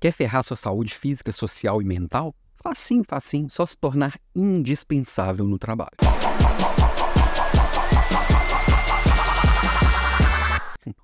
Quer ferrar sua saúde física, social e mental? Facinho, facinho, só se tornar indispensável no trabalho.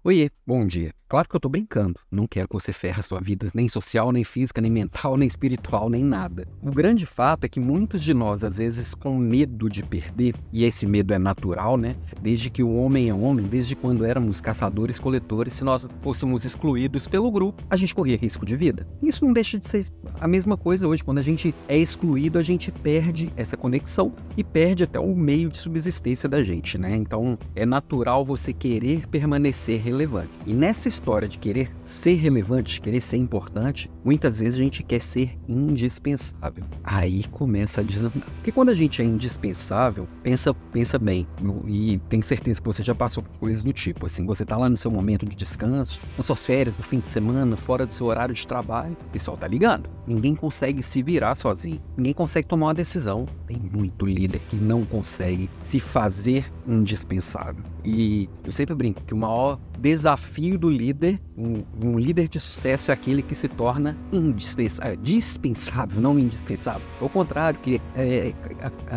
Oiê, bom dia. Claro que eu tô brincando. Não quero que você ferre a sua vida, nem social, nem física, nem mental, nem espiritual, nem nada. O grande fato é que muitos de nós, às vezes, com medo de perder, e esse medo é natural, né? Desde que o homem é homem, desde quando éramos caçadores-coletores, se nós fôssemos excluídos pelo grupo, a gente corria risco de vida. Isso não deixa de ser a mesma coisa hoje. Quando a gente é excluído, a gente perde essa conexão e perde até o meio de subsistência da gente, né? Então, é natural você querer permanecer relevante. E nessa história de querer ser relevante, querer ser importante, muitas vezes a gente quer ser indispensável. Aí começa a desandar. Porque quando a gente é indispensável, pensa, pensa bem, e tem certeza que você já passou por coisas do tipo, assim, você tá lá no seu momento de descanso, nas suas férias, no fim de semana, fora do seu horário de trabalho, o pessoal tá ligando. Ninguém consegue se virar sozinho, ninguém consegue tomar uma decisão. Tem muito líder que não consegue se fazer indispensável. E eu sempre brinco que o maior desafio do líder, um, um líder de sucesso é aquele que se torna indispensável, é, dispensável, não indispensável. Ao contrário, que é,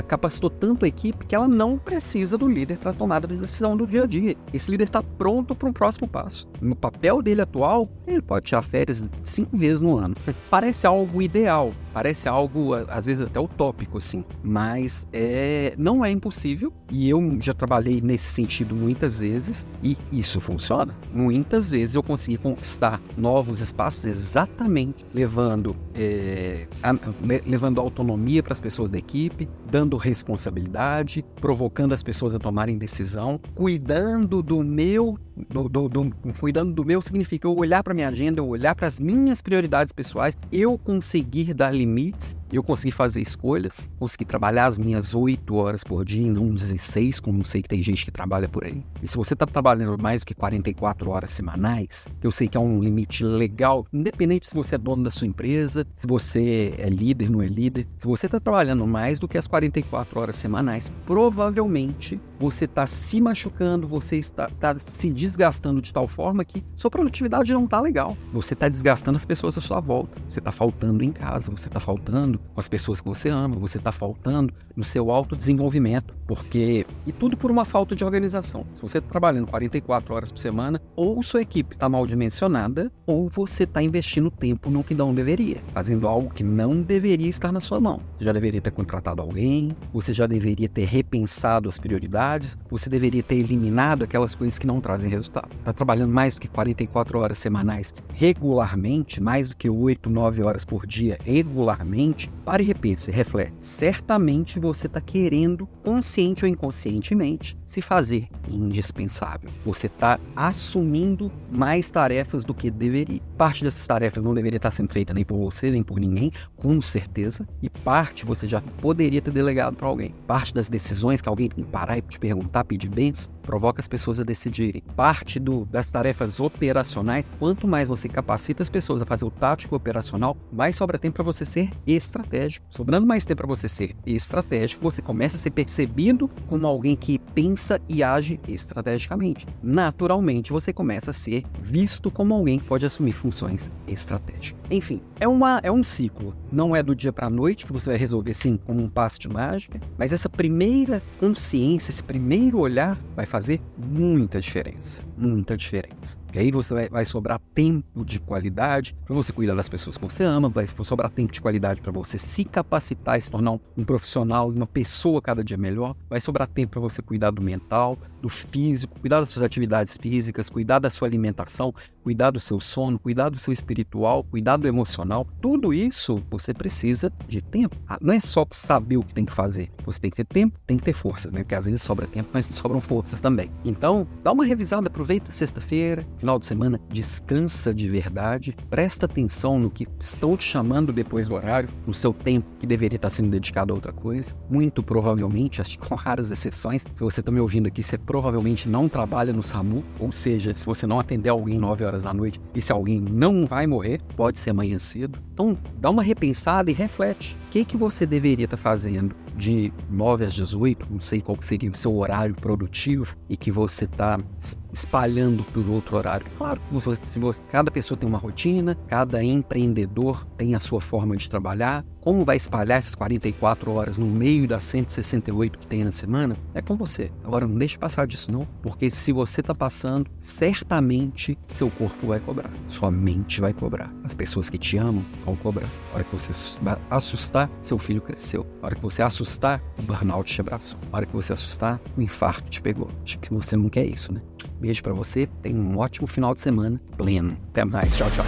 capacitou tanto a equipe que ela não precisa do líder para a tomada de decisão do dia a dia. Esse líder está pronto para um próximo passo. No papel dele atual, ele pode tirar férias cinco vezes no ano. Parece algo ideal, parece algo às vezes até utópico assim, mas é não é impossível e eu já trabalhei nesse sentido muitas vezes e isso funciona. Muitas vezes eu consegui conquistar novos espaços exatamente levando, é, a, levando autonomia para as pessoas da equipe, dando responsabilidade, provocando as pessoas a tomarem decisão, cuidando do meu do, do, do, cuidando do meu significa eu olhar para minha agenda, eu olhar para as minhas prioridades pessoais, eu conseguir dar limites, eu conseguir fazer escolhas, conseguir trabalhar as minhas 8 horas por dia, não 16, como sei que tem gente que trabalha por aí. E se você está trabalhando mais do que 44 horas semanais, eu sei que é um limite legal, independente se você é dono da sua empresa, se você é líder, não é líder, se você está trabalhando mais do que as 44 horas semanais, provavelmente você está se machucando, você está, está se desgastando de tal forma que sua produtividade não está legal. Você está desgastando as pessoas à sua volta. Você está faltando em casa, você está faltando com as pessoas que você ama, você está faltando no seu autodesenvolvimento, porque e tudo por uma falta de organização. Se você está trabalhando 44 horas por semana, ou sua equipe está mal dimensionada, ou você está investindo tempo no que não deveria, fazendo algo que não deveria estar na sua mão. Você já deveria ter contratado alguém, você já deveria ter repensado as prioridades você deveria ter eliminado aquelas coisas que não trazem resultado. Está trabalhando mais do que 44 horas semanais regularmente, mais do que 8, 9 horas por dia regularmente, pare e repense, reflete. Certamente você está querendo, consciente ou inconscientemente, se fazer indispensável. Você está assumindo mais tarefas do que deveria. Parte dessas tarefas não deveria estar sendo feita nem por você, nem por ninguém, com certeza, e parte você já poderia ter delegado para alguém. Parte das decisões que alguém tem que parar e te perguntar, pedir bens, provoca as pessoas a decidirem. Parte do, das tarefas operacionais, quanto mais você capacita as pessoas a fazer o tático operacional, mais sobra tempo para você ser estratégico. Sobrando mais tempo para você ser estratégico, você começa a ser percebido como alguém que pensa e age estrategicamente. Naturalmente, você começa a ser visto como alguém que pode assumir funções estratégicas. Enfim, é, uma, é um ciclo. Não é do dia para a noite que você vai resolver sim como um passe de mágica, mas essa primeira consciência, esse primeiro olhar vai fazer muita diferença. Muita diferença. E aí você vai, vai sobrar tempo de qualidade para você cuidar das pessoas que você ama, vai sobrar tempo de qualidade para você se capacitar e se tornar um, um profissional, uma pessoa cada dia melhor, vai sobrar tempo para você cuidar do mental, do físico, cuidar das suas atividades físicas, cuidar da sua alimentação, cuidar do seu sono, cuidar do seu espiritual, cuidar do emocional. Tudo isso você precisa de tempo. Ah, não é só saber o que tem que fazer. Você tem que ter tempo, tem que ter forças, né? Porque às vezes sobra tempo, mas sobram forças também. Então, dá uma revisada, aproveita sexta-feira, final de semana, descansa de verdade, presta atenção no que estão te chamando depois do horário, no seu tempo que deveria estar sendo dedicado a outra coisa. Muito provavelmente, acho que com raras exceções, se você está me ouvindo aqui, você provavelmente não trabalha no SAMU, ou seja, se você não atender alguém 9 horas da noite, esse alguém não vai morrer, pode ser amanhã cedo. Então, dá uma repensada e reflete. Que, que você deveria estar tá fazendo de 9 às 18, não sei qual seria o seu horário produtivo, e que você está espalhando por outro horário. Claro, se você, cada pessoa tem uma rotina, cada empreendedor tem a sua forma de trabalhar. Como vai espalhar essas 44 horas no meio das 168 que tem na semana? É com você. Agora não deixe passar disso não, porque se você está passando, certamente seu corpo vai cobrar, sua mente vai cobrar. As pessoas que te amam vão cobrar. A hora que você assustar, seu filho cresceu. A hora que você assustar, o burnout te abraçou. A hora que você assustar, o infarto te pegou. Acho que você não quer isso, né? Beijo para você, tenha um ótimo final de semana pleno. Até mais, tchau, tchau.